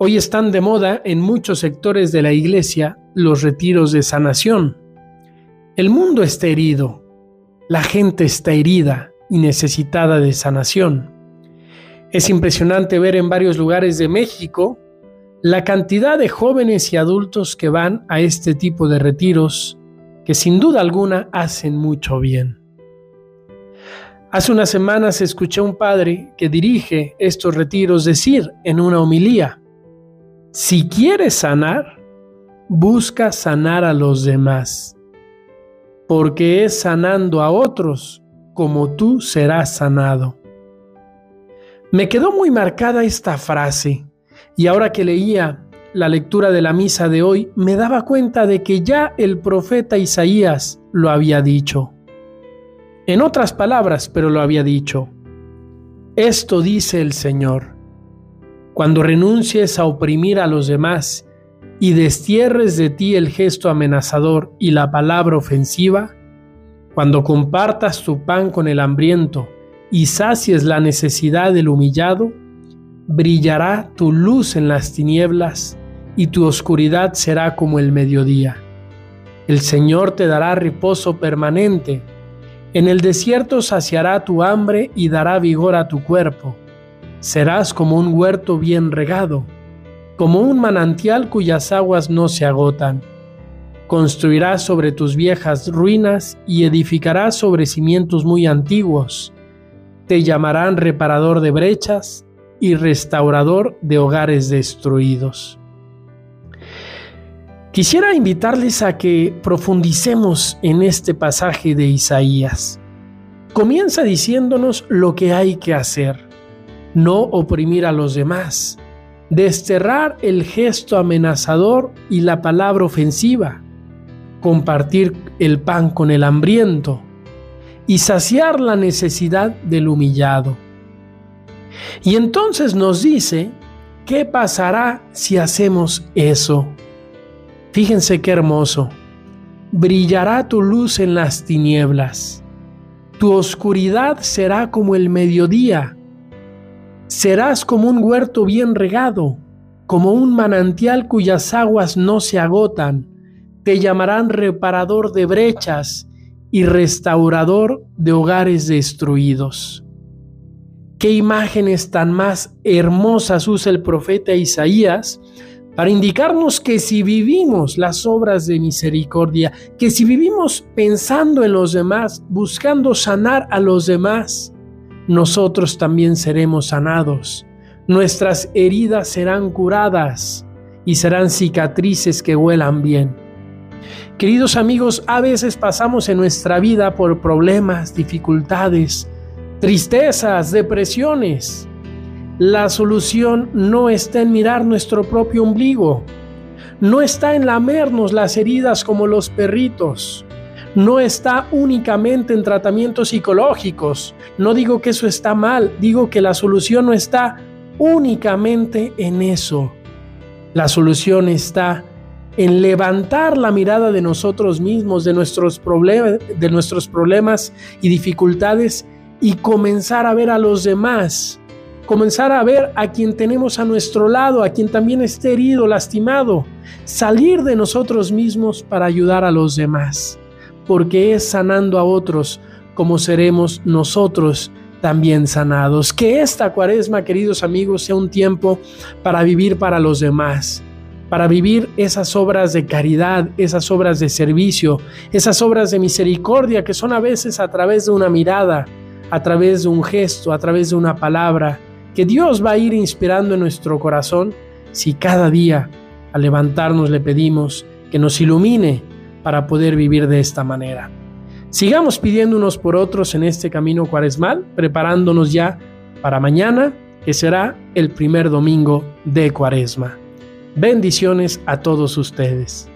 Hoy están de moda en muchos sectores de la iglesia los retiros de sanación. El mundo está herido, la gente está herida y necesitada de sanación. Es impresionante ver en varios lugares de México la cantidad de jóvenes y adultos que van a este tipo de retiros que sin duda alguna hacen mucho bien. Hace unas semanas escuché a un padre que dirige estos retiros decir en una homilía, si quieres sanar, busca sanar a los demás, porque es sanando a otros como tú serás sanado. Me quedó muy marcada esta frase y ahora que leía la lectura de la misa de hoy me daba cuenta de que ya el profeta Isaías lo había dicho. En otras palabras, pero lo había dicho. Esto dice el Señor cuando renuncies a oprimir a los demás y destierres de ti el gesto amenazador y la palabra ofensiva, cuando compartas tu pan con el hambriento y sacies la necesidad del humillado, brillará tu luz en las tinieblas y tu oscuridad será como el mediodía. El Señor te dará reposo permanente. En el desierto saciará tu hambre y dará vigor a tu cuerpo Serás como un huerto bien regado, como un manantial cuyas aguas no se agotan. Construirás sobre tus viejas ruinas y edificarás sobre cimientos muy antiguos. Te llamarán reparador de brechas y restaurador de hogares destruidos. Quisiera invitarles a que profundicemos en este pasaje de Isaías. Comienza diciéndonos lo que hay que hacer no oprimir a los demás, desterrar el gesto amenazador y la palabra ofensiva, compartir el pan con el hambriento y saciar la necesidad del humillado. Y entonces nos dice, ¿qué pasará si hacemos eso? Fíjense qué hermoso. Brillará tu luz en las tinieblas. Tu oscuridad será como el mediodía Serás como un huerto bien regado, como un manantial cuyas aguas no se agotan. Te llamarán reparador de brechas y restaurador de hogares destruidos. Qué imágenes tan más hermosas usa el profeta Isaías para indicarnos que si vivimos las obras de misericordia, que si vivimos pensando en los demás, buscando sanar a los demás, nosotros también seremos sanados. Nuestras heridas serán curadas y serán cicatrices que huelan bien. Queridos amigos, a veces pasamos en nuestra vida por problemas, dificultades, tristezas, depresiones. La solución no está en mirar nuestro propio ombligo, no está en lamernos las heridas como los perritos, no está únicamente en tratamientos psicológicos. No digo que eso está mal, digo que la solución no está únicamente en eso. La solución está en levantar la mirada de nosotros mismos, de nuestros, problemas, de nuestros problemas y dificultades y comenzar a ver a los demás, comenzar a ver a quien tenemos a nuestro lado, a quien también esté herido, lastimado, salir de nosotros mismos para ayudar a los demás porque es sanando a otros como seremos nosotros también sanados. Que esta cuaresma, queridos amigos, sea un tiempo para vivir para los demás, para vivir esas obras de caridad, esas obras de servicio, esas obras de misericordia que son a veces a través de una mirada, a través de un gesto, a través de una palabra, que Dios va a ir inspirando en nuestro corazón si cada día al levantarnos le pedimos que nos ilumine para poder vivir de esta manera. Sigamos pidiendo unos por otros en este camino cuaresmal, preparándonos ya para mañana, que será el primer domingo de cuaresma. Bendiciones a todos ustedes.